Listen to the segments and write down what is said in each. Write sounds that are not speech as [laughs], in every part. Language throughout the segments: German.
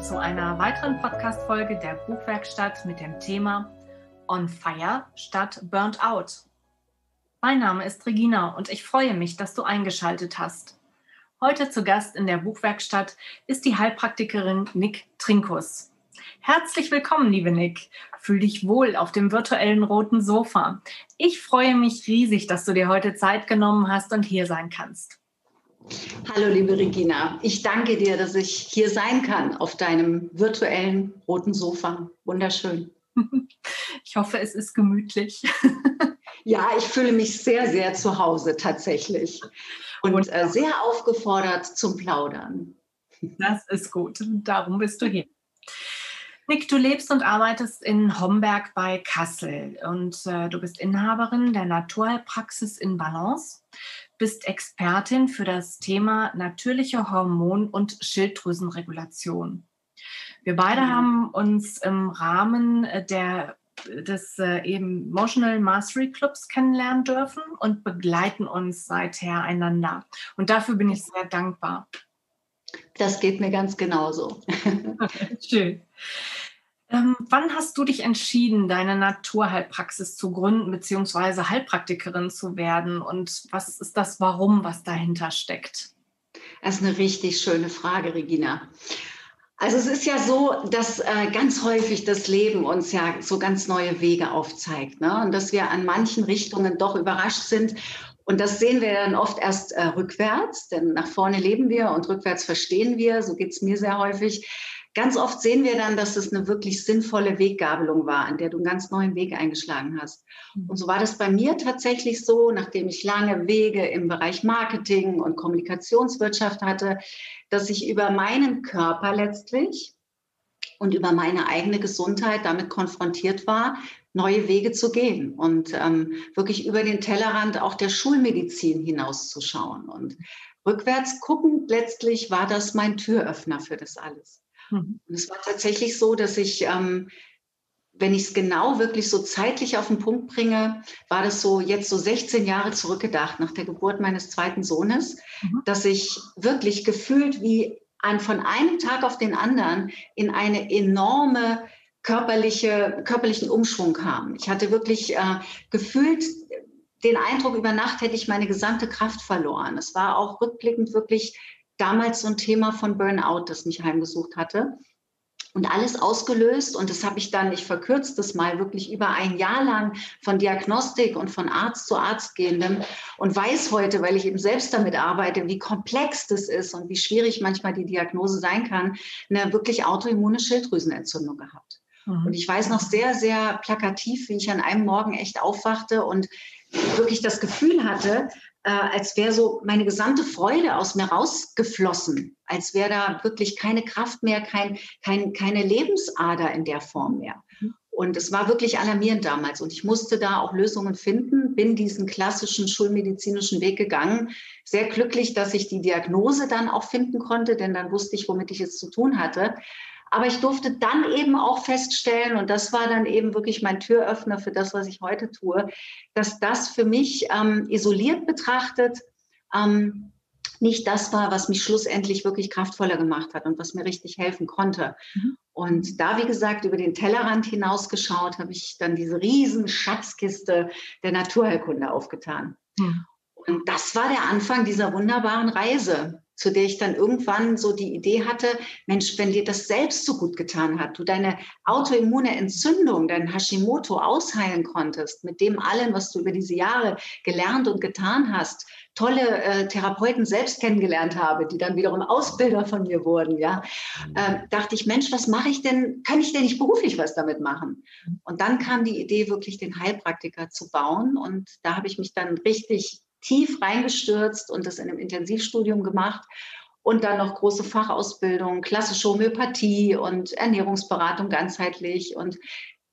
Zu einer weiteren Podcast-Folge der Buchwerkstatt mit dem Thema On Fire statt Burnt Out. Mein Name ist Regina und ich freue mich, dass du eingeschaltet hast. Heute zu Gast in der Buchwerkstatt ist die Heilpraktikerin Nick Trinkus. Herzlich willkommen, liebe Nick. Fühl dich wohl auf dem virtuellen roten Sofa. Ich freue mich riesig, dass du dir heute Zeit genommen hast und hier sein kannst. Hallo, liebe Regina. Ich danke dir, dass ich hier sein kann auf deinem virtuellen roten Sofa. Wunderschön. [laughs] Ich hoffe, es ist gemütlich. [laughs] Ja, ich fühle mich sehr, sehr zu Hause tatsächlich und äh, sehr aufgefordert zum Plaudern. Das ist gut. Darum bist du hier. Nick, du lebst und arbeitest in Homberg bei Kassel und äh, du bist Inhaberin der Naturheilpraxis in Balance, bist Expertin für das Thema natürliche Hormon- und Schilddrüsenregulation. Wir beide mhm. haben uns im Rahmen der des äh, eben Emotional Mastery Clubs kennenlernen dürfen und begleiten uns seither einander. Und dafür bin ich sehr dankbar. Das geht mir ganz genauso. [laughs] Schön. Ähm, wann hast du dich entschieden, deine Naturheilpraxis zu gründen, beziehungsweise Heilpraktikerin zu werden? Und was ist das Warum, was dahinter steckt? Das ist eine richtig schöne Frage, Regina. Also es ist ja so, dass äh, ganz häufig das Leben uns ja so ganz neue Wege aufzeigt ne? und dass wir an manchen Richtungen doch überrascht sind. Und das sehen wir dann oft erst äh, rückwärts, denn nach vorne leben wir und rückwärts verstehen wir. So geht es mir sehr häufig. Ganz oft sehen wir dann, dass es eine wirklich sinnvolle Weggabelung war, an der du einen ganz neuen Weg eingeschlagen hast. Und so war das bei mir tatsächlich so, nachdem ich lange Wege im Bereich Marketing und Kommunikationswirtschaft hatte, dass ich über meinen Körper letztlich und über meine eigene Gesundheit damit konfrontiert war, neue Wege zu gehen und ähm, wirklich über den Tellerrand auch der Schulmedizin hinauszuschauen. Und rückwärts guckend letztlich war das mein Türöffner für das alles. Mhm. Und es war tatsächlich so, dass ich, ähm, wenn ich es genau wirklich so zeitlich auf den Punkt bringe, war das so jetzt so 16 Jahre zurückgedacht nach der Geburt meines zweiten Sohnes, mhm. dass ich wirklich gefühlt wie ein, von einem Tag auf den anderen in eine enorme körperliche, körperlichen Umschwung kam. Ich hatte wirklich äh, gefühlt den Eindruck, über Nacht hätte ich meine gesamte Kraft verloren. Es war auch rückblickend wirklich damals so ein Thema von Burnout, das mich heimgesucht hatte. Und alles ausgelöst, und das habe ich dann, ich verkürze das mal, wirklich über ein Jahr lang von Diagnostik und von Arzt zu Arzt gehendem und weiß heute, weil ich eben selbst damit arbeite, wie komplex das ist und wie schwierig manchmal die Diagnose sein kann, eine wirklich autoimmune Schilddrüsenentzündung gehabt. Mhm. Und ich weiß noch sehr, sehr plakativ, wie ich an einem Morgen echt aufwachte und wirklich das Gefühl hatte, äh, als wäre so meine gesamte Freude aus mir rausgeflossen, als wäre da wirklich keine Kraft mehr, kein, kein, keine Lebensader in der Form mehr. Und es war wirklich alarmierend damals. Und ich musste da auch Lösungen finden, bin diesen klassischen schulmedizinischen Weg gegangen. Sehr glücklich, dass ich die Diagnose dann auch finden konnte, denn dann wusste ich, womit ich es zu tun hatte. Aber ich durfte dann eben auch feststellen, und das war dann eben wirklich mein Türöffner für das, was ich heute tue, dass das für mich ähm, isoliert betrachtet ähm, nicht das war, was mich schlussendlich wirklich kraftvoller gemacht hat und was mir richtig helfen konnte. Mhm. Und da, wie gesagt, über den Tellerrand hinausgeschaut, habe ich dann diese riesen Schatzkiste der Naturheilkunde aufgetan. Mhm. Und das war der Anfang dieser wunderbaren Reise zu der ich dann irgendwann so die Idee hatte, Mensch, wenn dir das selbst so gut getan hat, du deine autoimmune Entzündung, dein Hashimoto ausheilen konntest, mit dem allen, was du über diese Jahre gelernt und getan hast, tolle äh, Therapeuten selbst kennengelernt habe, die dann wiederum Ausbilder von mir wurden, ja, äh, dachte ich, Mensch, was mache ich denn, kann ich denn nicht beruflich was damit machen? Und dann kam die Idee, wirklich den Heilpraktiker zu bauen und da habe ich mich dann richtig tief reingestürzt und das in einem Intensivstudium gemacht und dann noch große Fachausbildung, klassische Homöopathie und Ernährungsberatung ganzheitlich und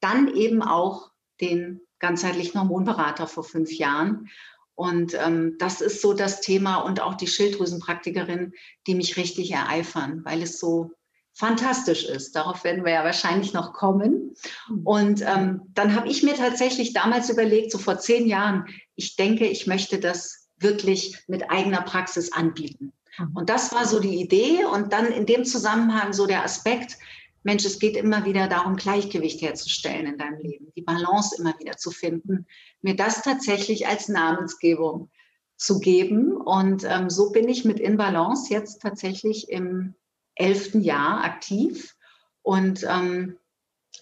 dann eben auch den ganzheitlichen Hormonberater vor fünf Jahren. Und ähm, das ist so das Thema und auch die Schilddrüsenpraktikerin, die mich richtig ereifern, weil es so fantastisch ist. Darauf werden wir ja wahrscheinlich noch kommen. Mhm. Und ähm, dann habe ich mir tatsächlich damals überlegt, so vor zehn Jahren, ich denke, ich möchte das wirklich mit eigener Praxis anbieten. Mhm. Und das war so die Idee und dann in dem Zusammenhang so der Aspekt, Mensch, es geht immer wieder darum, Gleichgewicht herzustellen in deinem Leben, die Balance immer wieder zu finden, mir das tatsächlich als Namensgebung zu geben. Und ähm, so bin ich mit In Balance jetzt tatsächlich im elften Jahr aktiv und ähm,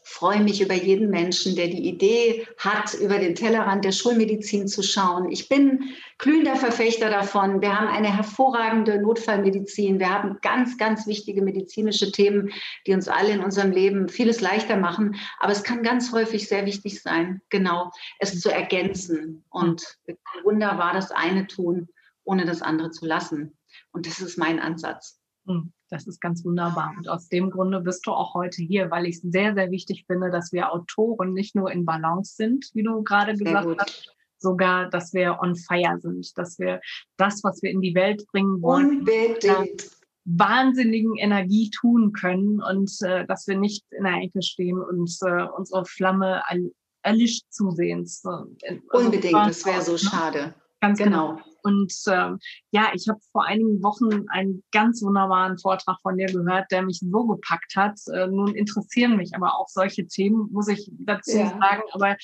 freue mich über jeden Menschen, der die Idee hat, über den Tellerrand der Schulmedizin zu schauen. Ich bin glühender Verfechter davon. Wir haben eine hervorragende Notfallmedizin. Wir haben ganz, ganz wichtige medizinische Themen, die uns alle in unserem Leben vieles leichter machen. Aber es kann ganz häufig sehr wichtig sein, genau, es zu ergänzen. Und wunderbar das eine tun, ohne das andere zu lassen. Und das ist mein Ansatz. Hm. Das ist ganz wunderbar. Und aus dem Grunde bist du auch heute hier, weil ich es sehr, sehr wichtig finde, dass wir Autoren nicht nur in Balance sind, wie du gerade gesagt hast, sogar, dass wir on fire sind, dass wir das, was wir in die Welt bringen wollen, Unbedingt. wahnsinnigen Energie tun können und äh, dass wir nicht in der Ecke stehen und äh, unsere Flamme erlischt zusehends. Äh, also Unbedingt, das wäre so ne? schade. Ganz genau. genau. Und ähm, ja, ich habe vor einigen Wochen einen ganz wunderbaren Vortrag von dir gehört, der mich so gepackt hat. Äh, nun interessieren mich aber auch solche Themen, muss ich dazu ja. sagen. Aber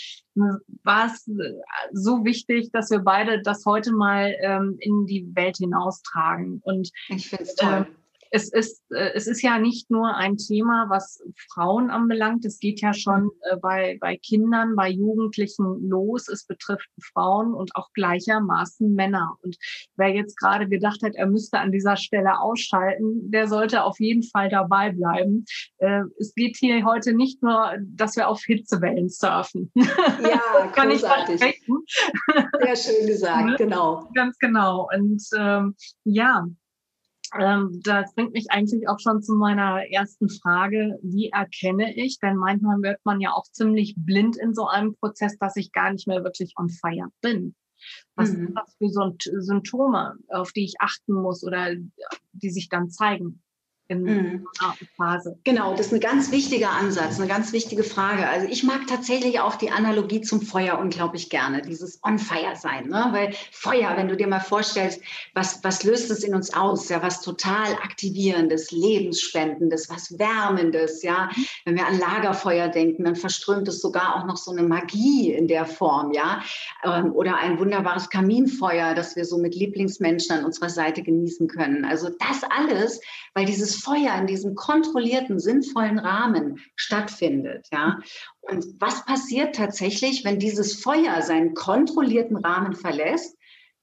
war es äh, so wichtig, dass wir beide das heute mal ähm, in die Welt hinaustragen. Und ich finde es toll. Äh, es ist, äh, es ist ja nicht nur ein Thema, was Frauen anbelangt. Es geht ja schon äh, bei, bei Kindern, bei Jugendlichen los. Es betrifft Frauen und auch gleichermaßen Männer. Und wer jetzt gerade gedacht hat, er müsste an dieser Stelle ausschalten, der sollte auf jeden Fall dabei bleiben. Äh, es geht hier heute nicht nur, dass wir auf Hitzewellen surfen. [laughs] Ja, kann ich versprechen. Sehr schön gesagt, [laughs] genau. Ganz genau. Und ähm, ja, das bringt mich eigentlich auch schon zu meiner ersten Frage. Wie erkenne ich? Denn manchmal wird man ja auch ziemlich blind in so einem Prozess, dass ich gar nicht mehr wirklich on fire bin. Was mhm. sind das für Symptome, auf die ich achten muss oder die sich dann zeigen? In mhm. Phase. Genau, das ist ein ganz wichtiger Ansatz, eine ganz wichtige Frage. Also ich mag tatsächlich auch die Analogie zum Feuer unglaublich gerne, dieses On Fire sein, ne? weil Feuer, wenn du dir mal vorstellst, was, was löst es in uns aus? Ja, was total aktivierendes, lebensspendendes, was wärmendes, ja. Wenn wir an Lagerfeuer denken, dann verströmt es sogar auch noch so eine Magie in der Form, ja. Ähm, oder ein wunderbares Kaminfeuer, das wir so mit Lieblingsmenschen an unserer Seite genießen können. Also das alles, weil dieses Feuer in diesem kontrollierten, sinnvollen Rahmen stattfindet. Ja? Und was passiert tatsächlich, wenn dieses Feuer seinen kontrollierten Rahmen verlässt?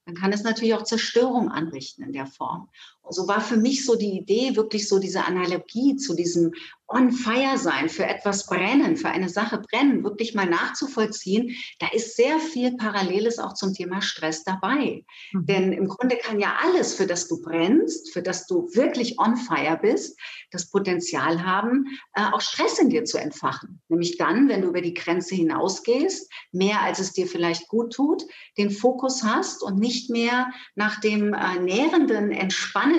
Dann kann es natürlich auch Zerstörung anrichten in der Form. So war für mich so die Idee, wirklich so diese Analogie zu diesem on fire sein, für etwas brennen, für eine Sache brennen, wirklich mal nachzuvollziehen, da ist sehr viel Paralleles auch zum Thema Stress dabei. Mhm. Denn im Grunde kann ja alles, für das du brennst, für das du wirklich on fire bist, das Potenzial haben, äh, auch Stress in dir zu entfachen. Nämlich dann, wenn du über die Grenze hinausgehst, mehr als es dir vielleicht gut tut, den Fokus hast und nicht mehr nach dem äh, nährenden, entspannenden,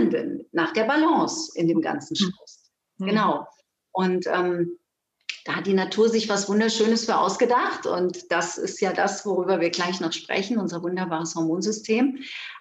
nach der Balance in dem ganzen. Stress. Mhm. Genau. Und ähm, da hat die Natur sich was Wunderschönes für ausgedacht. Und das ist ja das, worüber wir gleich noch sprechen, unser wunderbares Hormonsystem.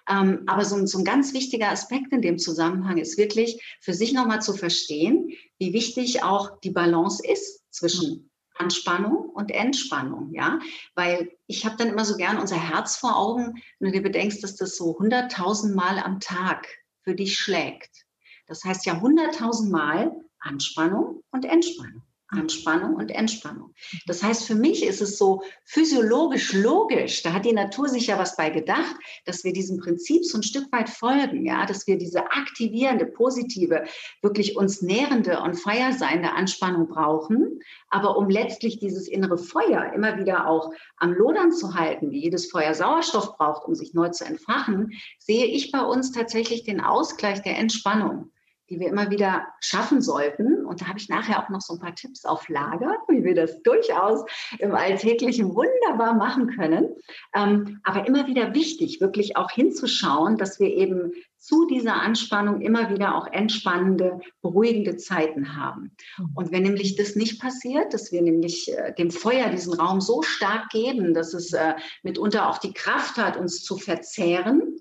Ähm, aber so, so, ein ganz wichtiger Aspekt in dem Zusammenhang ist wirklich für sich nochmal zu verstehen, wie wichtig auch die Balance ist zwischen Anspannung und Entspannung, ja, weil ich habe dann immer so gern unser Herz vor Augen, wenn du dir bedenkst, dass das so 100.000 Mal am Tag für dich schlägt. Das heißt ja 100.000 Mal Anspannung und Entspannung. Anspannung und Entspannung. Das heißt, für mich ist es so physiologisch logisch, da hat die Natur sich ja was bei gedacht, dass wir diesem Prinzip so ein Stück weit folgen, ja, dass wir diese aktivierende, positive, wirklich uns nährende und feier seiende Anspannung brauchen. Aber um letztlich dieses innere Feuer immer wieder auch am Lodern zu halten, wie jedes Feuer Sauerstoff braucht, um sich neu zu entfachen, sehe ich bei uns tatsächlich den Ausgleich der Entspannung die wir immer wieder schaffen sollten. Und da habe ich nachher auch noch so ein paar Tipps auf Lager, [laughs] wie wir das durchaus im Alltäglichen wunderbar machen können. Ähm, aber immer wieder wichtig, wirklich auch hinzuschauen, dass wir eben zu dieser Anspannung immer wieder auch entspannende, beruhigende Zeiten haben. Mhm. Und wenn nämlich das nicht passiert, dass wir nämlich äh, dem Feuer diesen Raum so stark geben, dass es äh, mitunter auch die Kraft hat, uns zu verzehren,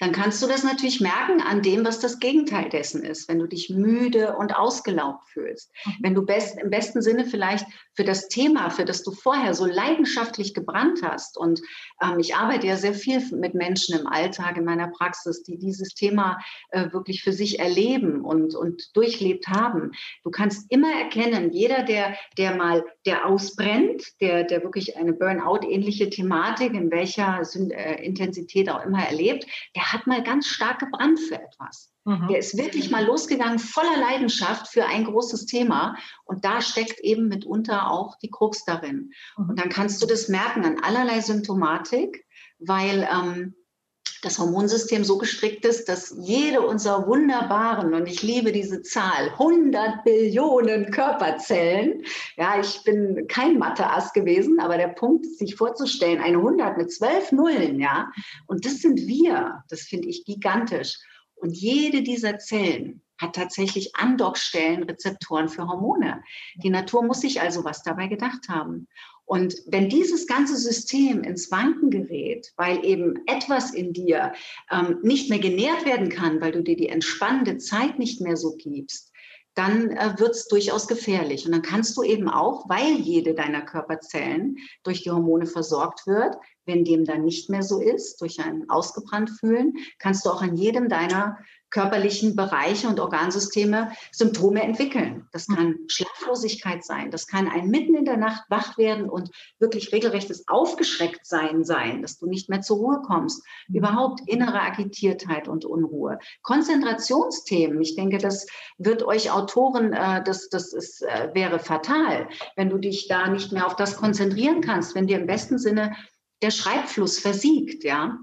dann kannst du das natürlich merken an dem, was das Gegenteil dessen ist. Wenn du dich müde und ausgelaugt fühlst, mhm. wenn du best, im besten Sinne vielleicht für das Thema, für das du vorher so leidenschaftlich gebrannt hast. Und ähm, ich arbeite ja sehr viel mit Menschen im Alltag, in meiner Praxis, die dieses Thema äh, wirklich für sich erleben und, und durchlebt haben. Du kannst immer erkennen, jeder, der, der mal, der ausbrennt, der, der wirklich eine Burnout-ähnliche Thematik, in welcher äh, Intensität auch immer erlebt, der hat mal ganz stark gebrannt für etwas. Mhm. Der ist wirklich mal losgegangen, voller Leidenschaft für ein großes Thema. Und da steckt eben mitunter auch die Krux darin. Mhm. Und dann kannst du das merken an allerlei Symptomatik, weil ähm, das Hormonsystem so gestrickt ist, dass jede unserer wunderbaren, und ich liebe diese Zahl, 100 Billionen Körperzellen, ja, ich bin kein Mathe-Ass gewesen, aber der Punkt, sich vorzustellen, eine 100 mit zwölf Nullen, ja, und das sind wir, das finde ich gigantisch. Und jede dieser Zellen hat tatsächlich Andockstellen, Rezeptoren für Hormone. Die Natur muss sich also was dabei gedacht haben. Und wenn dieses ganze System ins Wanken gerät, weil eben etwas in dir ähm, nicht mehr genährt werden kann, weil du dir die entspannende Zeit nicht mehr so gibst, dann äh, wird es durchaus gefährlich. Und dann kannst du eben auch, weil jede deiner Körperzellen durch die Hormone versorgt wird, wenn dem dann nicht mehr so ist, durch ein ausgebrannt fühlen, kannst du auch an jedem deiner körperlichen Bereiche und Organsysteme Symptome entwickeln. Das hm. kann Schlaflosigkeit sein, das kann ein mitten in der Nacht wach werden und wirklich regelrechtes Aufgeschrecktsein sein, dass du nicht mehr zur Ruhe kommst. Hm. Überhaupt innere Agitiertheit und Unruhe. Konzentrationsthemen, ich denke, das wird euch Autoren, äh, das, das ist, äh, wäre fatal, wenn du dich da nicht mehr auf das konzentrieren kannst, wenn dir im besten Sinne der Schreibfluss versiegt, ja.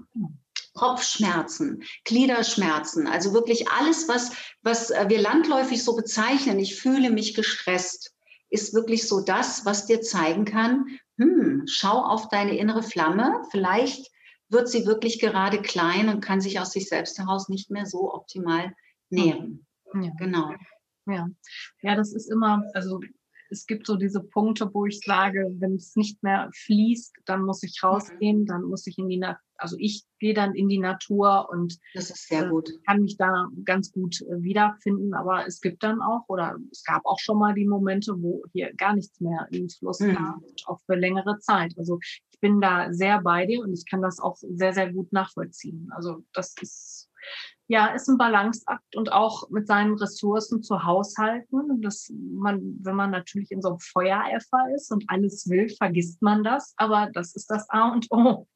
Kopfschmerzen, Gliederschmerzen, also wirklich alles, was, was äh, wir landläufig so bezeichnen, ich fühle mich gestresst, ist wirklich so das, was dir zeigen kann, hm, schau auf deine innere Flamme, vielleicht wird sie wirklich gerade klein und kann sich aus sich selbst heraus nicht mehr so optimal nähren. Ja. Genau. Ja. ja, das ist immer, also es gibt so diese Punkte, wo ich sage, wenn es nicht mehr fließt, dann muss ich mhm. rausgehen, dann muss ich in die Natur, also ich gehe dann in die Natur und gut. kann mich da ganz gut äh, wiederfinden. Aber es gibt dann auch, oder es gab auch schon mal die Momente, wo hier gar nichts mehr ins Fluss mhm. kam, auch für längere Zeit. Also ich bin da sehr bei dir und ich kann das auch sehr, sehr gut nachvollziehen. Also das ist ja, ist ein Balanceakt und auch mit seinen Ressourcen zu haushalten. Dass man, wenn man natürlich in so einem Feuereifer ist und alles will, vergisst man das. Aber das ist das A und O.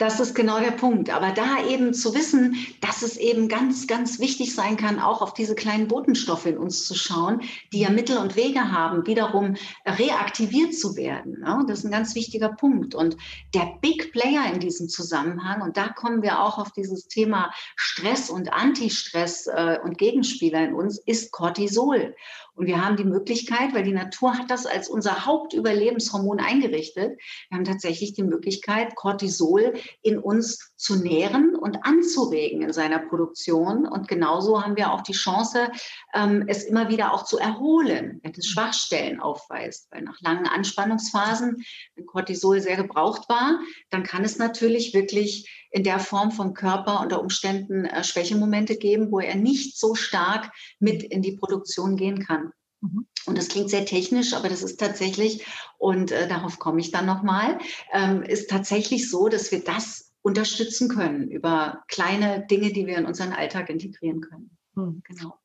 Das ist genau der Punkt. Aber da eben zu wissen, dass es eben ganz, ganz wichtig sein kann, auch auf diese kleinen Botenstoffe in uns zu schauen, die ja Mittel und Wege haben, wiederum reaktiviert zu werden. Das ist ein ganz wichtiger Punkt. Und der Big Player in diesem Zusammenhang, und da kommen wir auch auf dieses Thema Stress und Antistress äh, und Gegenspieler in uns, ist Cortisol. Und wir haben die Möglichkeit, weil die Natur hat das als unser Hauptüberlebenshormon eingerichtet, wir haben tatsächlich die Möglichkeit, Cortisol in uns zu nähren und anzuregen in seiner Produktion. Und genauso haben wir auch die Chance, ähm, es immer wieder auch zu erholen, wenn es Schwachstellen aufweist. Weil nach langen Anspannungsphasen, wenn Cortisol sehr gebraucht war, dann kann es natürlich wirklich in der Form vom Körper unter Umständen äh, Schwächemomente geben, wo er nicht so stark mit in die Produktion gehen kann. Mhm. Und das klingt sehr technisch, aber das ist tatsächlich, und äh, darauf komme ich dann nochmal, ähm, ist tatsächlich so, dass wir das unterstützen können über kleine Dinge, die wir in unseren Alltag integrieren können. Mhm. Genau.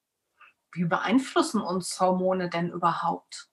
Wie beeinflussen uns Hormone denn überhaupt?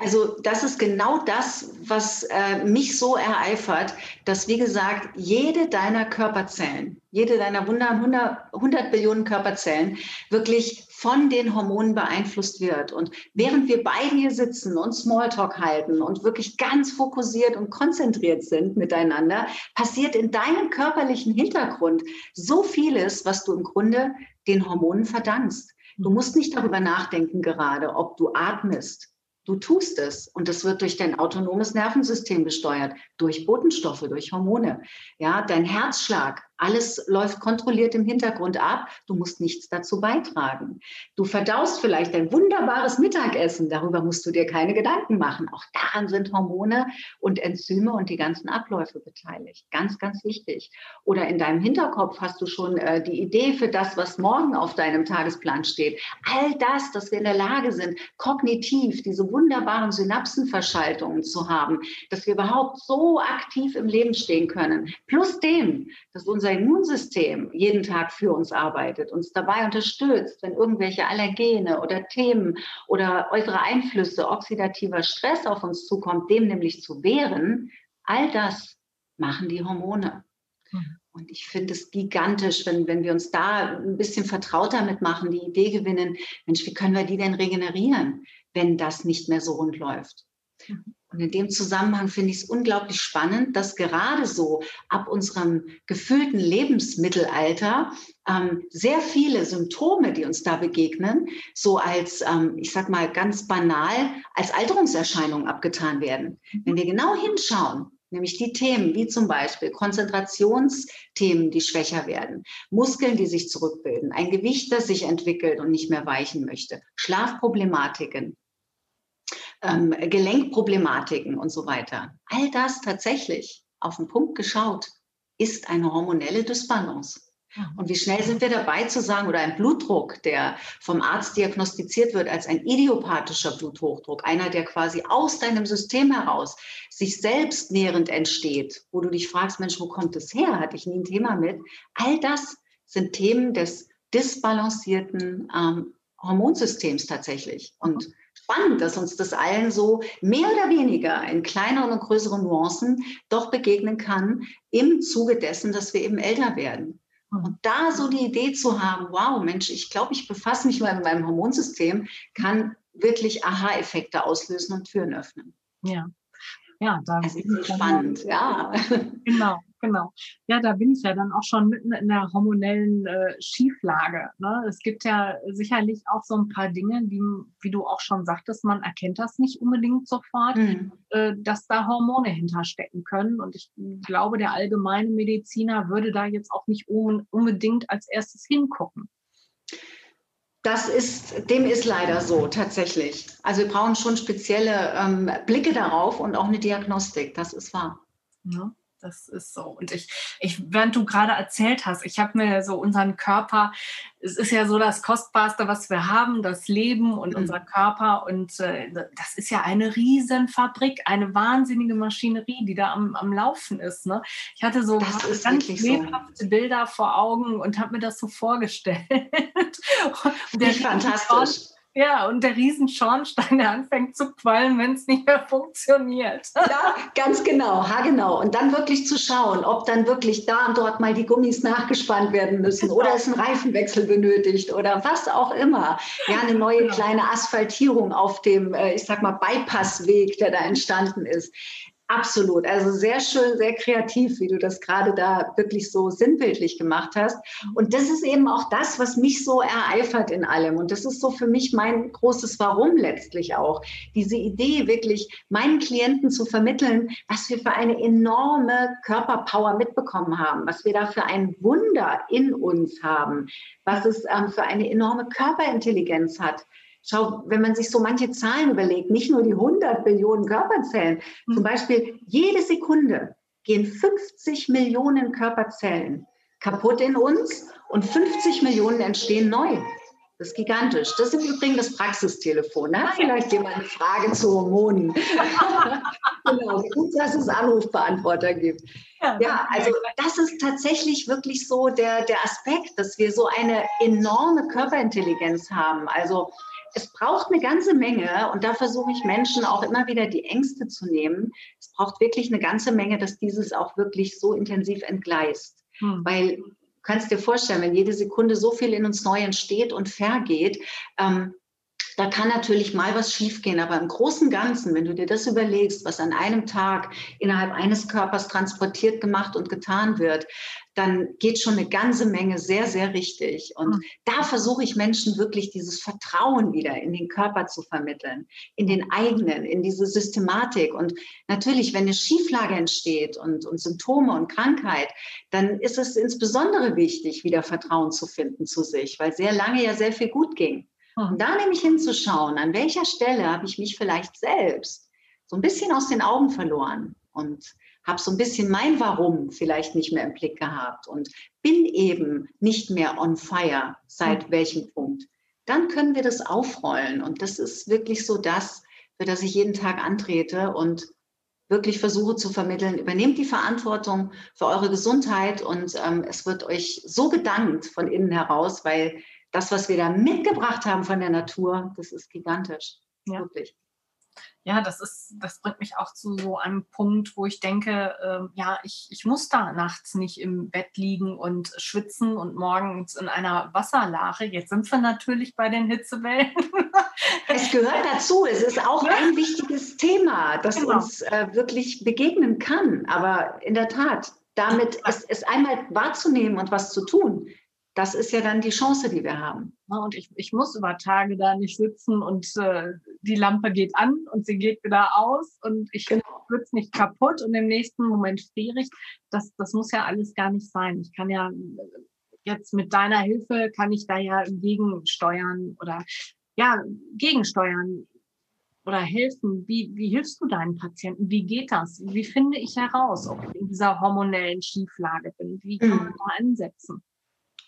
Also das ist genau das, was äh, mich so ereifert, dass, wie gesagt, jede deiner Körperzellen, jede deiner 100, 100 Billionen Körperzellen wirklich von den Hormonen beeinflusst wird. Und während wir beide hier sitzen und Smalltalk halten und wirklich ganz fokussiert und konzentriert sind miteinander, passiert in deinem körperlichen Hintergrund so vieles, was du im Grunde den Hormonen verdankst. Du musst nicht darüber nachdenken gerade, ob du atmest, Du tust es und das wird durch dein autonomes Nervensystem gesteuert, durch Botenstoffe, durch Hormone. Ja, dein Herzschlag Alles läuft kontrolliert im Hintergrund ab. Du musst nichts dazu beitragen. Du verdaust vielleicht ein wunderbares Mittagessen. Darüber musst du dir keine Gedanken machen. Auch daran sind Hormone und Enzyme und die ganzen Abläufe beteiligt. Ganz, ganz wichtig. Oder in deinem Hinterkopf hast du schon äh, die Idee für das, was morgen auf deinem Tagesplan steht. All das, dass wir in der Lage sind, kognitiv diese wunderbaren Synapsenverschaltungen zu haben, dass wir überhaupt so aktiv im Leben stehen können. Plus dem, dass unser Immunsystem jeden Tag für uns arbeitet, uns dabei unterstützt, wenn irgendwelche Allergene oder Themen oder äußere Einflüsse, oxidativer Stress auf uns zukommt, dem nämlich zu wehren, all das machen die Hormone. Mhm. Und ich finde es gigantisch, wenn, wenn wir uns da ein bisschen vertraut damit machen, die Idee gewinnen, Mensch, wie können wir die denn regenerieren, wenn das nicht mehr so rund läuft? Mhm. Und in dem Zusammenhang finde ich es unglaublich spannend, dass gerade so ab unserem gefühlten Lebensmittelalter ähm, sehr viele Symptome, die uns da begegnen, so als, ähm, ich sag mal ganz banal, als Alterungserscheinungen abgetan werden. Wenn wir genau hinschauen, nämlich die Themen wie zum Beispiel Konzentrationsthemen, die schwächer werden, Muskeln, die sich zurückbilden, ein Gewicht, das sich entwickelt und nicht mehr weichen möchte, Schlafproblematiken, ähm, Gelenkproblematiken und so weiter. All das tatsächlich auf den Punkt geschaut ist eine hormonelle Dysbalance. Und wie schnell sind wir dabei zu sagen, oder ein Blutdruck, der vom Arzt diagnostiziert wird als ein idiopathischer Bluthochdruck, einer, der quasi aus deinem System heraus sich selbst nährend entsteht, wo du dich fragst, Mensch, wo kommt das her? Hatte ich nie ein Thema mit. All das sind Themen des disbalancierten ähm, Hormonsystems tatsächlich. Und spannend, dass uns das allen so mehr oder weniger in kleineren und größeren Nuancen doch begegnen kann im Zuge dessen, dass wir eben älter werden. Und da so die Idee zu haben, wow, Mensch, ich glaube, ich befasse mich mal mit meinem Hormonsystem, kann wirklich Aha-Effekte auslösen und Türen öffnen. Ja, ja, da das ist spannend, ja. Genau, genau. Ja, da bin ich ja dann auch schon mitten in der hormonellen äh, Schieflage. Ne? Es gibt ja sicherlich auch so ein paar Dinge, die, wie du auch schon sagtest, man erkennt das nicht unbedingt sofort, mhm. äh, dass da Hormone hinterstecken können. Und ich glaube, der allgemeine Mediziner würde da jetzt auch nicht un unbedingt als erstes hingucken. Das ist, dem ist leider so, tatsächlich. Also wir brauchen schon spezielle ähm, Blicke darauf und auch eine Diagnostik, das ist wahr. Ja. Das ist so. Und ich, ich, während du gerade erzählt hast, ich habe mir so unseren Körper, es ist ja so das Kostbarste, was wir haben, das Leben und mhm. unser Körper. Und äh, das ist ja eine Riesenfabrik, eine wahnsinnige Maschinerie, die da am, am Laufen ist. Ne? Ich hatte so ganz lebhafte so. Bilder vor Augen und habe mir das so vorgestellt. [laughs] und der fantastisch. Ja, und der Riesenschornstein, der anfängt zu qualmen, wenn es nicht mehr funktioniert. [laughs] Ja, ganz genau, ha genau. Und dann wirklich zu schauen, ob dann wirklich da und dort mal die Gummis nachgespannt werden müssen genau. oder es einen Reifenwechsel benötigt oder was auch immer. Ja, eine neue genau. kleine Asphaltierung auf dem, äh, ich sag mal, Bypassweg, der da entstanden ist. Absolut. Also sehr schön, sehr kreativ, wie du das gerade da wirklich so sinnbildlich gemacht hast. Und das ist eben auch das, was mich so ereifert in allem. Und das ist so für mich mein großes Warum letztlich auch. Diese Idee, wirklich meinen Klienten zu vermitteln, was wir für eine enorme Körperpower mitbekommen haben, was wir da für ein Wunder in uns haben, was es ähm, für eine enorme Körperintelligenz hat Schau, wenn man sich so manche Zahlen überlegt, nicht nur die 100 Billionen Körperzellen, mhm. zum Beispiel jede Sekunde gehen 50 Millionen Körperzellen kaputt in uns und 50 Millionen entstehen neu. Das ist gigantisch. Das ist im Übrigen das Praxistelefon. Da hat vielleicht jemand eine Frage zu Hormonen. [laughs] genau, gut, dass es Anrufbeantworter gibt. Ja, ja, also das ist tatsächlich wirklich so der, der Aspekt, dass wir so eine enorme Körperintelligenz haben. Also es braucht eine ganze Menge und da versuche ich Menschen auch immer wieder die Ängste zu nehmen. Es braucht wirklich eine ganze Menge, dass dieses auch wirklich so intensiv entgleist. Hm. Weil du kannst dir vorstellen, wenn jede Sekunde so viel in uns neu entsteht und vergeht, ähm, da kann natürlich mal was schiefgehen, aber im Großen und Ganzen, wenn du dir das überlegst, was an einem Tag innerhalb eines Körpers transportiert, gemacht und getan wird, dann geht schon eine ganze Menge sehr, sehr richtig. Und mhm. da versuche ich Menschen wirklich dieses Vertrauen wieder in den Körper zu vermitteln, in den eigenen, in diese Systematik. Und natürlich, wenn eine Schieflage entsteht und, und Symptome und Krankheit, dann ist es insbesondere wichtig, wieder Vertrauen zu finden zu sich, weil sehr lange ja sehr viel gut ging. Und hm. da nämlich hinzuschauen, an welcher Stelle habe ich mich vielleicht selbst so ein bisschen aus den Augen verloren und habe so ein bisschen mein Warum vielleicht nicht mehr im Blick gehabt und bin eben nicht mehr on fire seit mhm. welchem Punkt. Dann können wir das aufrollen und das ist wirklich so das, für das ich jeden Tag antrete und wirklich versuche zu vermitteln. Übernehmt die Verantwortung für eure Gesundheit und ähm, es wird euch so gedankt von innen heraus, weil das, was wir da mitgebracht haben von der Natur, das ist gigantisch. Ja. Wirklich. Ja, das ist, das bringt mich auch zu so einem Punkt, wo ich denke, äh, ja, ich, ich muss da nachts nicht im Bett liegen und schwitzen und morgens in einer Wasserlache. Jetzt sind wir natürlich bei den Hitzewellen. [laughs] es gehört dazu. Es ist auch ja. ein wichtiges Thema, das genau. uns äh, wirklich begegnen kann. Aber in der Tat, damit es, es einmal wahrzunehmen und was zu tun, das ist ja dann die Chance, die wir haben. Und ich, ich muss über Tage da nicht sitzen und äh, die Lampe geht an und sie geht wieder aus und ich genau. es nicht kaputt und im nächsten Moment friere ich. Das, das muss ja alles gar nicht sein. Ich kann ja jetzt mit deiner Hilfe, kann ich da ja gegensteuern oder ja, gegensteuern oder helfen? Wie, wie hilfst du deinen Patienten? Wie geht das? Wie finde ich heraus, ob ich in dieser hormonellen Schieflage bin? Wie kann man mhm. da ansetzen?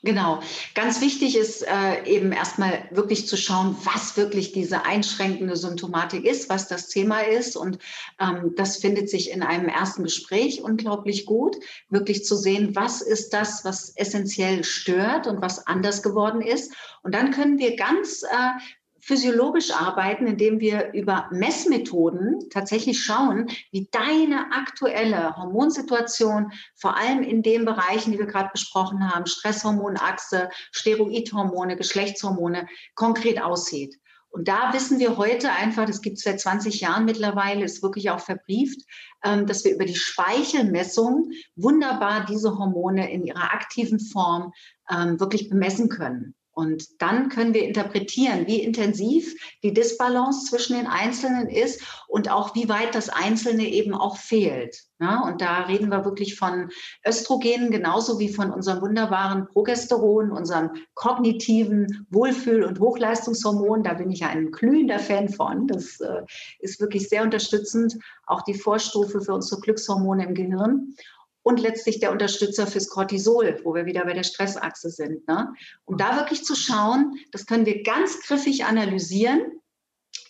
Genau. Ganz wichtig ist äh, eben erstmal wirklich zu schauen, was wirklich diese einschränkende Symptomatik ist, was das Thema ist. Und ähm, das findet sich in einem ersten Gespräch unglaublich gut, wirklich zu sehen, was ist das, was essentiell stört und was anders geworden ist. Und dann können wir ganz äh, physiologisch arbeiten, indem wir über Messmethoden tatsächlich schauen, wie deine aktuelle Hormonsituation, vor allem in den Bereichen, die wir gerade besprochen haben, Stresshormonachse, Steroidhormone, Geschlechtshormone, konkret aussieht. Und da wissen wir heute einfach, das gibt es seit 20 Jahren mittlerweile, ist wirklich auch verbrieft, ähm, dass wir über die Speichelmessung wunderbar diese Hormone in ihrer aktiven Form ähm, wirklich bemessen können. Und dann können wir interpretieren, wie intensiv die Disbalance zwischen den Einzelnen ist und auch wie weit das Einzelne eben auch fehlt. Ja, und da reden wir wirklich von Östrogenen genauso wie von unserem wunderbaren Progesteron, unserem kognitiven Wohlfühl- und Hochleistungshormon. Da bin ich ja ein glühender Fan von. Das äh, ist wirklich sehr unterstützend. Auch die Vorstufe für unsere Glückshormone im Gehirn und letztlich der Unterstützer fürs Cortisol, wo wir wieder bei der Stressachse sind. Ne? Um da wirklich zu schauen, das können wir ganz griffig analysieren.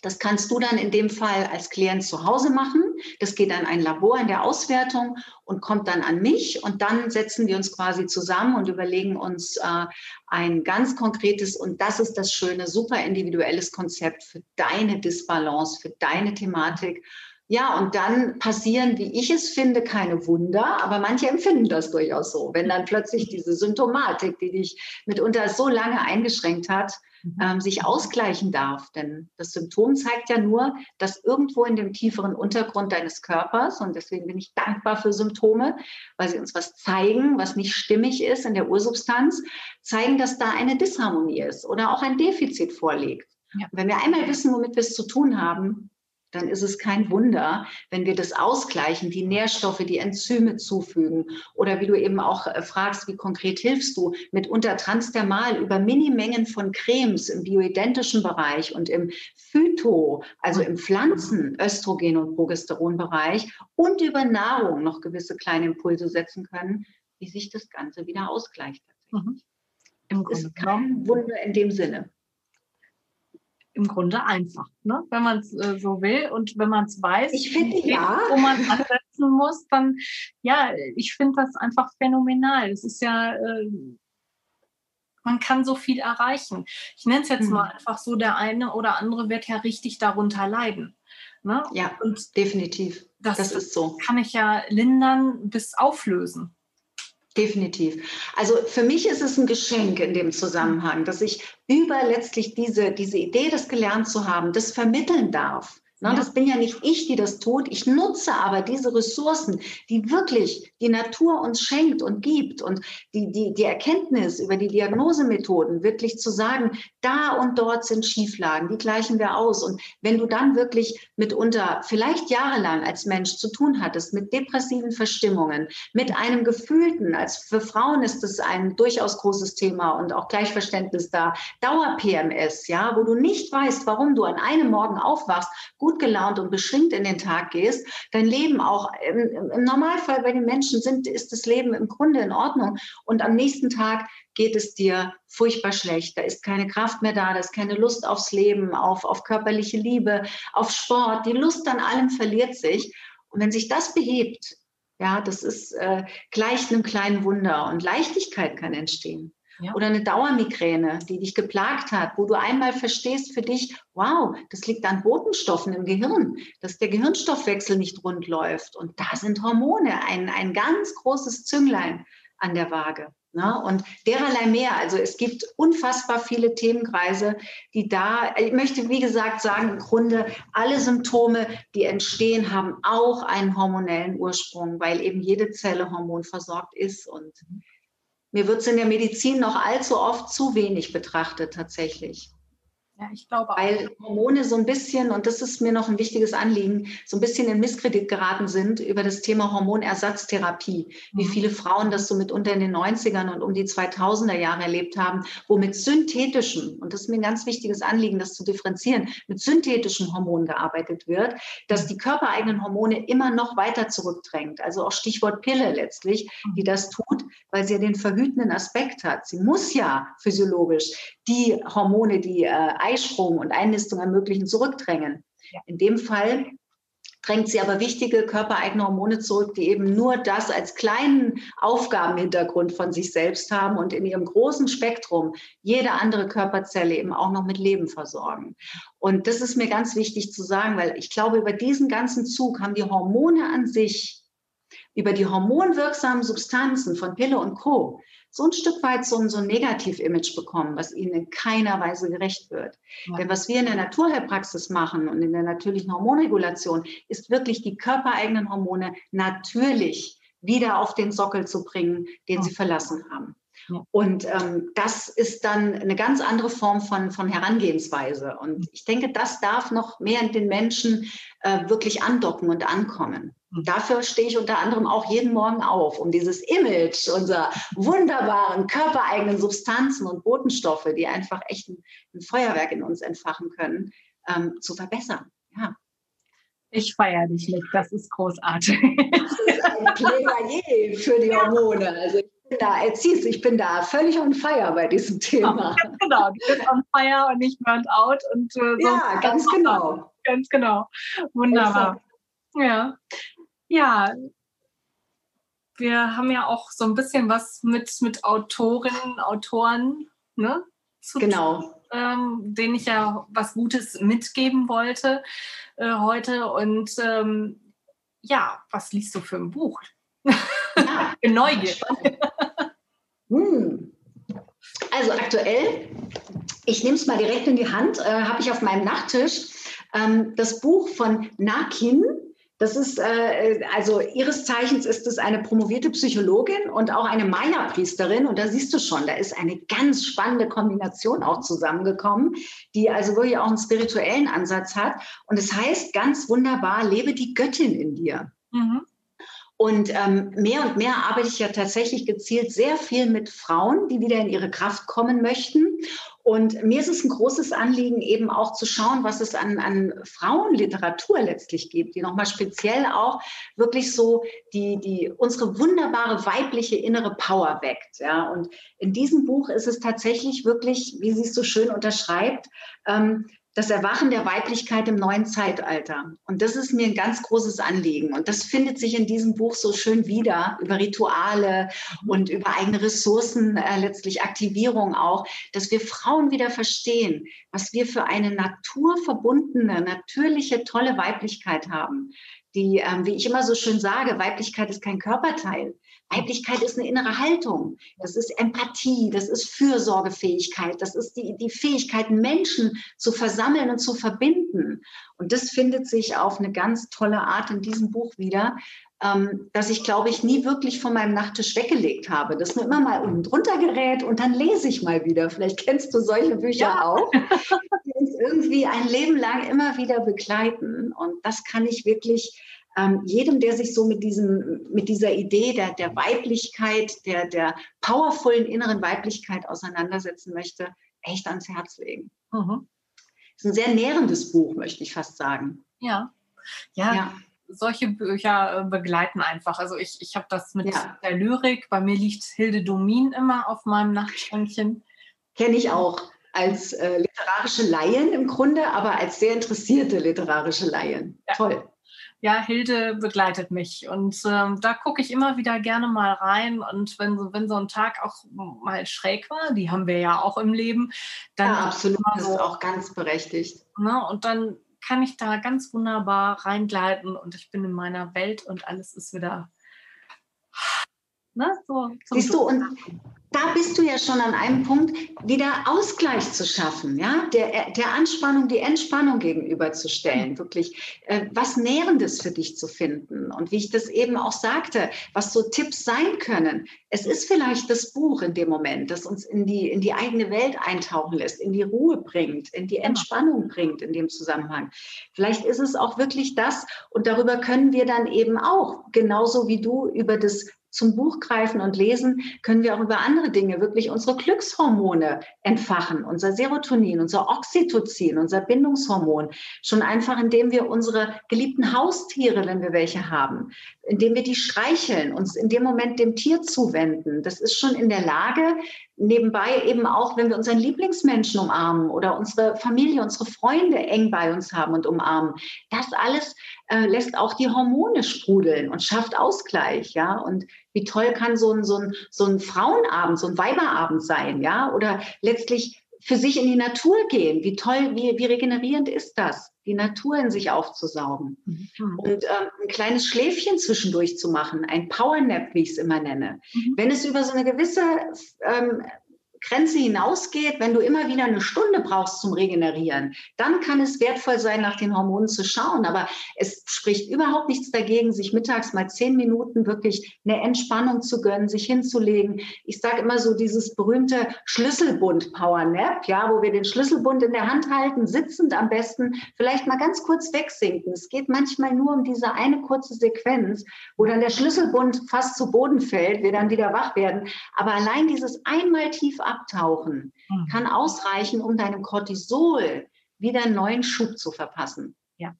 Das kannst du dann in dem Fall als Klient zu Hause machen. Das geht an ein Labor in der Auswertung und kommt dann an mich. Und dann setzen wir uns quasi zusammen und überlegen uns äh, ein ganz konkretes, und das ist das Schöne, super individuelles Konzept für deine Disbalance, für deine Thematik ja, und dann passieren, wie ich es finde, keine Wunder, aber manche empfinden das durchaus so. Wenn dann plötzlich diese Symptomatik, die dich mitunter so lange eingeschränkt hat, mhm. ähm, sich ausgleichen darf. Denn das Symptom zeigt ja nur, dass irgendwo in dem tieferen Untergrund deines Körpers, und deswegen bin ich dankbar für Symptome, weil sie uns was zeigen, was nicht stimmig ist in der Ursubstanz, zeigen, dass da eine Disharmonie ist oder auch ein Defizit vorliegt. Ja. wenn wir einmal wissen, womit wir es zu tun haben, dann ist es kein Wunder, wenn wir das ausgleichen, die Nährstoffe, die Enzyme zufügen oder wie du eben auch äh, fragst, wie konkret hilfst du, mitunter transdermal über Minimengen von Cremes im bioidentischen Bereich und im Phyto, also im Pflanzen, Östrogen- und Progesteronbereich und über Nahrung noch gewisse kleine Impulse setzen können, wie sich das Ganze wieder ausgleicht. Mhm. Im Grunde ist kein Wunder in dem Sinne im Grunde einfach, ne? wenn man es äh, so will und wenn man es weiß, ich finde, ja. wo man ansetzen muss, dann ja, ich finde das einfach phänomenal. Es ist ja, äh, man kann so viel erreichen. Ich nenne es jetzt mhm. mal einfach so, der eine oder andere wird ja richtig darunter leiden. Ne? Ja, und definitiv. Das, das ist so. Kann ich ja lindern bis auflösen. Definitiv. Also für mich ist es ein Geschenk in dem Zusammenhang, dass ich über letztlich diese, diese Idee, das gelernt zu haben, das vermitteln darf. Ja. Das bin ja nicht ich, die das tut. Ich nutze aber diese Ressourcen, die wirklich die Natur uns schenkt und gibt und die, die, die Erkenntnis über die Diagnosemethoden wirklich zu sagen, da und dort sind Schieflagen, die gleichen wir aus. Und wenn du dann wirklich mitunter vielleicht jahrelang als Mensch zu tun hattest mit depressiven Verstimmungen, mit einem gefühlten, als für Frauen ist es ein durchaus großes Thema und auch Gleichverständnis da, Dauer-PMS, ja, wo du nicht weißt, warum du an einem Morgen aufwachst, gut gelaunt und beschwingt in den Tag gehst, dein Leben auch im, im Normalfall bei den Menschen sind, ist das Leben im Grunde in Ordnung. Und am nächsten Tag geht es dir furchtbar schlecht. Da ist keine Kraft mehr da, da ist keine Lust aufs Leben, auf, auf körperliche Liebe, auf Sport. Die Lust an allem verliert sich. Und wenn sich das behebt, ja, das ist äh, gleich einem kleinen Wunder und Leichtigkeit kann entstehen. Ja. Oder eine Dauermigräne, die dich geplagt hat, wo du einmal verstehst für dich, wow, das liegt an Botenstoffen im Gehirn, dass der Gehirnstoffwechsel nicht rund läuft. Und da sind Hormone ein, ein ganz großes Zünglein an der Waage. Ne? Und dererlei mehr. Also es gibt unfassbar viele Themenkreise, die da, ich möchte wie gesagt sagen, im Grunde alle Symptome, die entstehen, haben auch einen hormonellen Ursprung, weil eben jede Zelle hormonversorgt ist. Und mir wird es in der Medizin noch allzu oft zu wenig betrachtet tatsächlich. Ja, ich glaube auch. Weil Hormone so ein bisschen, und das ist mir noch ein wichtiges Anliegen, so ein bisschen in Misskredit geraten sind über das Thema Hormonersatztherapie. Wie mhm. viele Frauen das so mitunter in den 90ern und um die 2000er Jahre erlebt haben, wo mit synthetischen, und das ist mir ein ganz wichtiges Anliegen, das zu differenzieren, mit synthetischen Hormonen gearbeitet wird, dass die körpereigenen Hormone immer noch weiter zurückdrängt. Also auch Stichwort Pille letztlich, die mhm. das tut, weil sie ja den verhütenden Aspekt hat. Sie muss ja physiologisch die Hormone, die äh, Eisprung und Einnistung ermöglichen, zurückdrängen. Ja. In dem Fall drängt sie aber wichtige körpereigene Hormone zurück, die eben nur das als kleinen Aufgabenhintergrund von sich selbst haben und in ihrem großen Spektrum jede andere Körperzelle eben auch noch mit Leben versorgen. Und das ist mir ganz wichtig zu sagen, weil ich glaube, über diesen ganzen Zug haben die Hormone an sich, über die hormonwirksamen Substanzen von Pille und Co so ein Stück weit so ein, so ein Negativ-Image bekommen, was ihnen in keiner Weise gerecht wird. Ja. Denn was wir in der Naturheilpraxis machen und in der natürlichen Hormonregulation, ist wirklich die körpereigenen Hormone natürlich wieder auf den Sockel zu bringen, den ja. sie verlassen haben. Und ähm, das ist dann eine ganz andere Form von, von Herangehensweise. Und ich denke, das darf noch mehr in den Menschen äh, wirklich andocken und ankommen. Und dafür stehe ich unter anderem auch jeden Morgen auf, um dieses Image unserer wunderbaren körpereigenen Substanzen und Botenstoffe, die einfach echt ein, ein Feuerwerk in uns entfachen können, ähm, zu verbessern. Ja. Ich feiere dich, Nick. Das ist großartig. Das ist ein Plädoyer für die Hormone. Also ich bin da, erziehst, ich bin da völlig on fire bei diesem Thema. Ja, genau, du bist on fire und nicht burnt out. Und, äh, so ja, ganz genau. Ganz genau. Wunderbar. Ja. Ja, wir haben ja auch so ein bisschen was mit, mit Autorinnen, Autoren ne, zu genau. tun, ähm, denen ich ja was Gutes mitgeben wollte äh, heute. Und ähm, ja, was liest du für ein Buch? Ja, [laughs] bin neugierig. [laughs] hm. Also aktuell, ich nehme es mal direkt in die Hand, äh, habe ich auf meinem Nachttisch ähm, das Buch von Nakin, das ist, äh, also ihres Zeichens ist es eine promovierte Psychologin und auch eine Maya-Priesterin. Und da siehst du schon, da ist eine ganz spannende Kombination auch zusammengekommen, die also wirklich auch einen spirituellen Ansatz hat. Und es heißt ganz wunderbar, lebe die Göttin in dir. Mhm. Und ähm, mehr und mehr arbeite ich ja tatsächlich gezielt sehr viel mit Frauen, die wieder in ihre Kraft kommen möchten. Und mir ist es ein großes Anliegen, eben auch zu schauen, was es an, an Frauenliteratur letztlich gibt, die nochmal speziell auch wirklich so die, die, unsere wunderbare weibliche innere Power weckt. Ja. Und in diesem Buch ist es tatsächlich wirklich, wie sie es so schön unterschreibt, ähm, das Erwachen der Weiblichkeit im neuen Zeitalter. Und das ist mir ein ganz großes Anliegen. Und das findet sich in diesem Buch so schön wieder, über Rituale und über eigene Ressourcen, äh, letztlich Aktivierung auch, dass wir Frauen wieder verstehen, was wir für eine naturverbundene, natürliche, tolle Weiblichkeit haben die, ähm, wie ich immer so schön sage, Weiblichkeit ist kein Körperteil. Weiblichkeit ist eine innere Haltung. Das ist Empathie, das ist Fürsorgefähigkeit, das ist die, die Fähigkeit, Menschen zu versammeln und zu verbinden. Und das findet sich auf eine ganz tolle Art in diesem Buch wieder, ähm, dass ich, glaube ich, nie wirklich von meinem Nachttisch weggelegt habe. Das nur immer mal unten drunter gerät und dann lese ich mal wieder. Vielleicht kennst du solche Bücher ja. auch, [laughs] die uns irgendwie ein Leben lang immer wieder begleiten. Und das kann ich wirklich ähm, jedem, der sich so mit, diesem, mit dieser Idee der, der Weiblichkeit, der, der powervollen inneren Weiblichkeit auseinandersetzen möchte, echt ans Herz legen. Mhm. Ist ein sehr nährendes Buch, möchte ich fast sagen. Ja. Ja, ja. solche Bücher äh, begleiten einfach. Also ich, ich habe das mit ja. der Lyrik. Bei mir liegt Hilde Domin immer auf meinem Nachtschränkchen. Kenne ich auch als äh, literarische Laien im Grunde, aber als sehr interessierte literarische Laien. Ja. Toll ja, Hilde begleitet mich. Und ähm, da gucke ich immer wieder gerne mal rein. Und wenn so, wenn so ein Tag auch mal schräg war, die haben wir ja auch im Leben, dann. Ja, absolut, das ist auch ganz berechtigt. Ne, und dann kann ich da ganz wunderbar reingleiten und ich bin in meiner Welt und alles ist wieder. Ne, so, Siehst du, und da bist du ja schon an einem Punkt, wieder Ausgleich zu schaffen, ja, der, der Anspannung die Entspannung gegenüberzustellen, wirklich äh, was Nährendes für dich zu finden. Und wie ich das eben auch sagte, was so Tipps sein können. Es ist vielleicht das Buch in dem Moment, das uns in die, in die eigene Welt eintauchen lässt, in die Ruhe bringt, in die Entspannung bringt in dem Zusammenhang. Vielleicht ist es auch wirklich das und darüber können wir dann eben auch, genauso wie du, über das zum Buch greifen und lesen, können wir auch über andere Dinge wirklich unsere Glückshormone entfachen, unser Serotonin, unser Oxytocin, unser Bindungshormon. Schon einfach, indem wir unsere geliebten Haustiere, wenn wir welche haben, indem wir die streicheln, uns in dem Moment dem Tier zuwenden. Das ist schon in der Lage, nebenbei eben auch, wenn wir unseren Lieblingsmenschen umarmen oder unsere Familie, unsere Freunde eng bei uns haben und umarmen. Das alles äh, lässt auch die Hormone sprudeln und schafft Ausgleich, ja. Und wie toll kann so ein, so ein, so ein Frauenabend, so ein Weiberabend sein, ja? Oder letztlich für sich in die Natur gehen. Wie toll, wie, wie regenerierend ist das, die Natur in sich aufzusaugen. Mhm. Und ähm, ein kleines Schläfchen zwischendurch zu machen, ein Powernap, wie ich es immer nenne. Mhm. Wenn es über so eine gewisse ähm, Grenze hinausgeht, wenn du immer wieder eine Stunde brauchst zum Regenerieren, dann kann es wertvoll sein, nach den Hormonen zu schauen. Aber es spricht überhaupt nichts dagegen, sich mittags mal zehn Minuten wirklich eine Entspannung zu gönnen, sich hinzulegen. Ich sage immer so dieses berühmte Schlüsselbund Power Nap, ja, wo wir den Schlüsselbund in der Hand halten, sitzend am besten, vielleicht mal ganz kurz wegsinken. Es geht manchmal nur um diese eine kurze Sequenz, wo dann der Schlüsselbund fast zu Boden fällt, wir dann wieder wach werden. Aber allein dieses einmal tief abtauchen mhm. kann ausreichen, um deinem Cortisol wieder einen neuen Schub zu verpassen. Ja.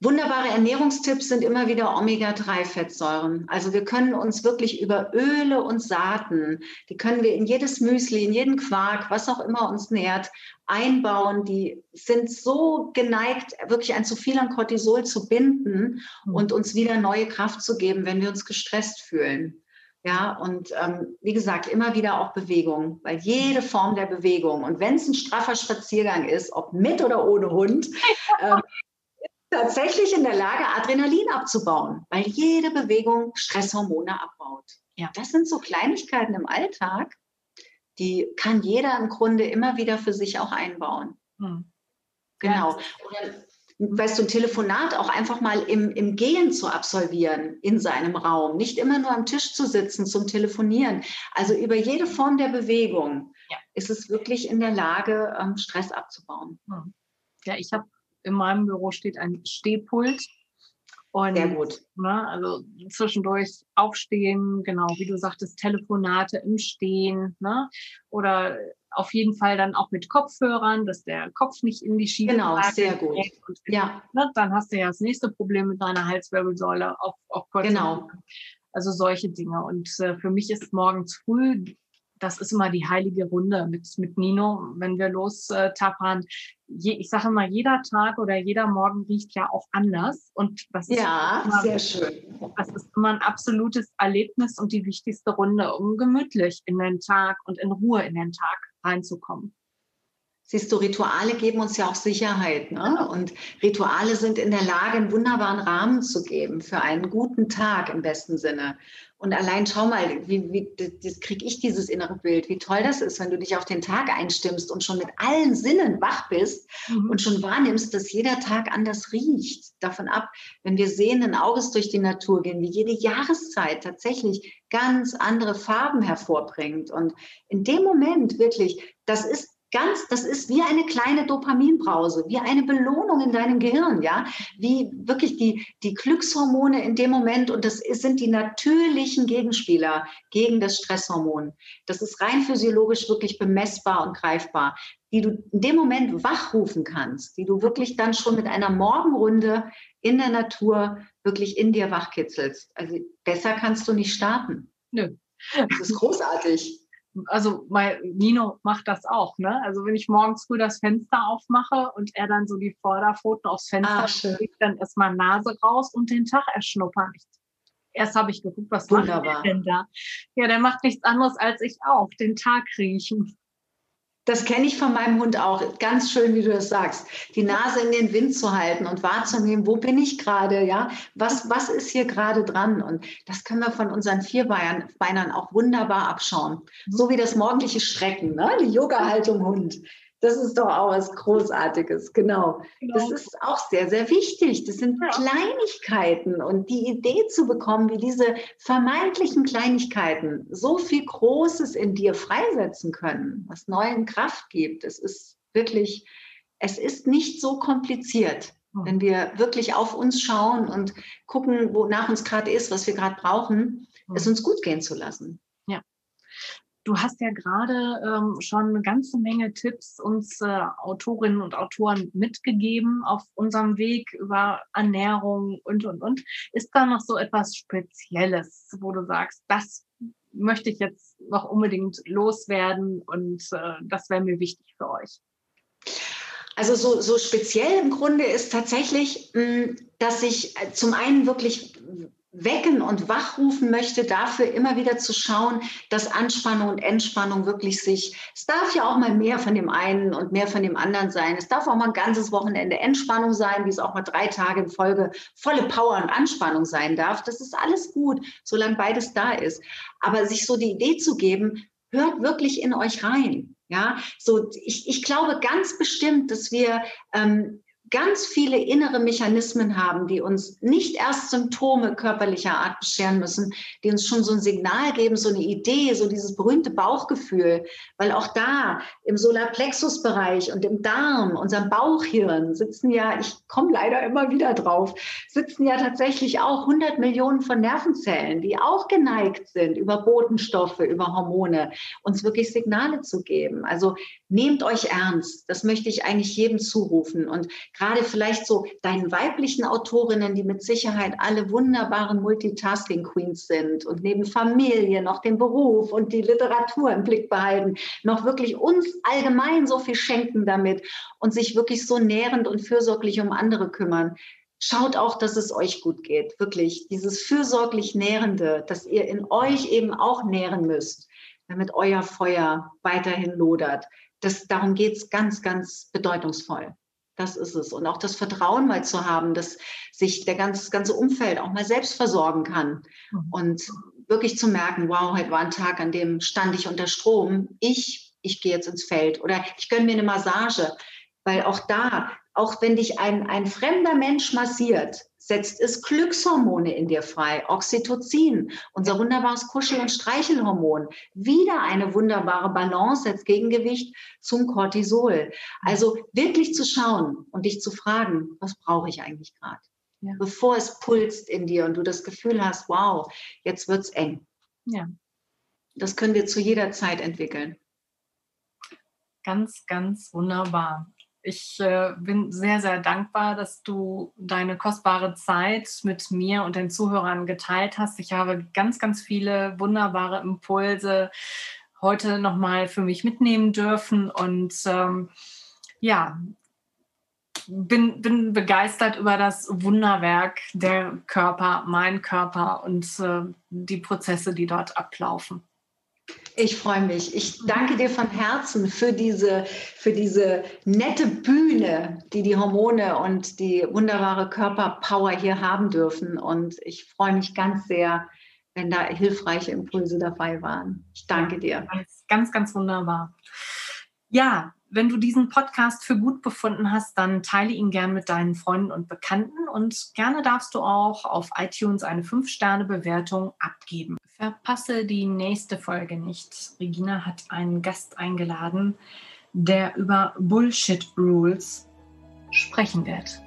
Wunderbare Ernährungstipps sind immer wieder Omega-3-Fettsäuren. Also wir können uns wirklich über Öle und Saaten, die können wir in jedes Müsli, in jeden Quark, was auch immer uns nährt, einbauen. Die sind so geneigt, wirklich ein zu viel an Cortisol zu binden mhm. und uns wieder neue Kraft zu geben, wenn wir uns gestresst fühlen. Ja, und ähm, wie gesagt, immer wieder auch Bewegung, weil jede Form der Bewegung, und wenn es ein straffer Spaziergang ist, ob mit oder ohne Hund, [laughs] ähm, tatsächlich in der Lage, Adrenalin abzubauen, weil jede Bewegung Stresshormone abbaut. Ja. Das sind so Kleinigkeiten im Alltag, die kann jeder im Grunde immer wieder für sich auch einbauen. Hm. Genau. Oder weißt du, ein Telefonat auch einfach mal im, im Gehen zu absolvieren in seinem Raum, nicht immer nur am Tisch zu sitzen zum Telefonieren. Also über jede Form der Bewegung ja. ist es wirklich in der Lage, ähm, Stress abzubauen. Hm. Ja, ich habe in meinem Büro steht ein Stehpult. Und, Sehr gut. Ne, also zwischendurch aufstehen, genau, wie du sagtest, Telefonate im Stehen, ne? Oder auf jeden Fall dann auch mit Kopfhörern, dass der Kopf nicht in die Schiene Genau, sehr gut. Und, ja. Ne, dann hast du ja das nächste Problem mit deiner Halswirbelsäule auf, auf kurz. Genau. Also solche Dinge. Und äh, für mich ist morgens früh, das ist immer die heilige Runde mit, mit Nino, wenn wir los äh. Je, ich sage immer, jeder Tag oder jeder Morgen riecht ja auch anders. Und das ist ja, immer, sehr schön. Das ist immer ein absolutes Erlebnis und die wichtigste Runde, um gemütlich in den Tag und in Ruhe in den Tag reinzukommen. Siehst du, Rituale geben uns ja auch Sicherheit. Ne? Und Rituale sind in der Lage, einen wunderbaren Rahmen zu geben für einen guten Tag im besten Sinne. Und allein schau mal, wie, wie kriege ich dieses innere Bild, wie toll das ist, wenn du dich auf den Tag einstimmst und schon mit allen Sinnen wach bist mhm. und schon wahrnimmst, dass jeder Tag anders riecht. Davon ab, wenn wir sehenden Auges durch die Natur gehen, wie jede Jahreszeit tatsächlich ganz andere Farben hervorbringt. Und in dem Moment wirklich, das ist ganz, das ist wie eine kleine Dopaminbrause, wie eine Belohnung in deinem Gehirn, ja, wie wirklich die, die Glückshormone in dem Moment und das sind die natürlichen Gegenspieler gegen das Stresshormon. Das ist rein physiologisch wirklich bemessbar und greifbar, die du in dem Moment wachrufen kannst, die du wirklich dann schon mit einer Morgenrunde in der Natur wirklich in dir wachkitzelst. Also besser kannst du nicht starten. Nö. Das ist großartig also mein Nino macht das auch, ne? Also wenn ich morgens früh das Fenster aufmache und er dann so die Vorderpfoten aufs Fenster ah, legt, dann erstmal Nase raus und den Tag erschnuppern. Erst habe ich geguckt, was Wunderbar. macht der denn da? Ja, der macht nichts anderes als ich auch, den Tag riechen. Das kenne ich von meinem Hund auch. Ganz schön, wie du das sagst. Die Nase in den Wind zu halten und wahrzunehmen, wo bin ich gerade, ja? Was, was ist hier gerade dran? Und das können wir von unseren Vierbeinern auch wunderbar abschauen. So wie das morgendliche Strecken, ne? Die Yoga-Haltung Hund. Das ist doch auch was Großartiges, genau. genau. Das ist auch sehr, sehr wichtig. Das sind ja. Kleinigkeiten und die Idee zu bekommen, wie diese vermeintlichen Kleinigkeiten so viel Großes in dir freisetzen können, was neuen Kraft gibt. Es ist wirklich, es ist nicht so kompliziert. Wenn wir wirklich auf uns schauen und gucken, wonach uns gerade ist, was wir gerade brauchen, es uns gut gehen zu lassen. Du hast ja gerade ähm, schon eine ganze Menge Tipps uns äh, Autorinnen und Autoren mitgegeben auf unserem Weg über Ernährung und, und, und. Ist da noch so etwas Spezielles, wo du sagst, das möchte ich jetzt noch unbedingt loswerden und äh, das wäre mir wichtig für euch? Also so, so speziell im Grunde ist tatsächlich, hm, dass ich äh, zum einen wirklich wecken und wachrufen möchte, dafür immer wieder zu schauen, dass Anspannung und Entspannung wirklich sich, es darf ja auch mal mehr von dem einen und mehr von dem anderen sein. Es darf auch mal ein ganzes Wochenende Entspannung sein, wie es auch mal drei Tage in Folge volle Power und Anspannung sein darf. Das ist alles gut, solange beides da ist. Aber sich so die Idee zu geben, hört wirklich in euch rein. Ja, so ich, ich glaube ganz bestimmt, dass wir ähm, ganz viele innere Mechanismen haben, die uns nicht erst Symptome körperlicher Art bescheren müssen, die uns schon so ein Signal geben, so eine Idee, so dieses berühmte Bauchgefühl, weil auch da im Solarplexusbereich und im Darm, unserem Bauchhirn sitzen ja, ich komme leider immer wieder drauf, sitzen ja tatsächlich auch 100 Millionen von Nervenzellen, die auch geneigt sind, über Botenstoffe, über Hormone uns wirklich Signale zu geben. Also nehmt euch ernst. Das möchte ich eigentlich jedem zurufen und gerade vielleicht so deinen weiblichen Autorinnen, die mit Sicherheit alle wunderbaren Multitasking-Queens sind und neben Familie noch den Beruf und die Literatur im Blick behalten, noch wirklich uns allgemein so viel schenken damit und sich wirklich so nährend und fürsorglich um andere kümmern. Schaut auch, dass es euch gut geht. Wirklich, dieses fürsorglich Nährende, dass ihr in euch eben auch nähren müsst, damit euer Feuer weiterhin lodert. Das, darum geht es ganz, ganz bedeutungsvoll. Das ist es. Und auch das Vertrauen mal zu haben, dass sich der ganz, das ganze Umfeld auch mal selbst versorgen kann. Mhm. Und wirklich zu merken, wow, heute war ein Tag, an dem stand ich unter Strom. Ich, ich gehe jetzt ins Feld oder ich gönne mir eine Massage. Weil auch da, auch wenn dich ein, ein fremder Mensch massiert, setzt es Glückshormone in dir frei, Oxytocin, unser wunderbares Kuschel- und Streichelhormon. Wieder eine wunderbare Balance als Gegengewicht zum Cortisol. Also wirklich zu schauen und dich zu fragen, was brauche ich eigentlich gerade? Ja. Bevor es pulst in dir und du das Gefühl hast, wow, jetzt wird es eng. Ja. Das können wir zu jeder Zeit entwickeln. Ganz, ganz wunderbar. Ich äh, bin sehr, sehr dankbar, dass du deine kostbare Zeit mit mir und den Zuhörern geteilt hast. Ich habe ganz, ganz viele wunderbare Impulse heute nochmal für mich mitnehmen dürfen und ähm, ja, bin, bin begeistert über das Wunderwerk der Körper, mein Körper und äh, die Prozesse, die dort ablaufen. Ich freue mich. Ich danke dir von Herzen für diese, für diese nette Bühne, die die Hormone und die wunderbare Körperpower hier haben dürfen. Und ich freue mich ganz sehr, wenn da hilfreiche Impulse dabei waren. Ich danke dir. Ganz, ganz wunderbar. Ja, wenn du diesen Podcast für gut befunden hast, dann teile ihn gern mit deinen Freunden und Bekannten und gerne darfst du auch auf iTunes eine 5-Sterne-Bewertung abgeben. Verpasse die nächste Folge nicht. Regina hat einen Gast eingeladen, der über Bullshit Rules sprechen wird.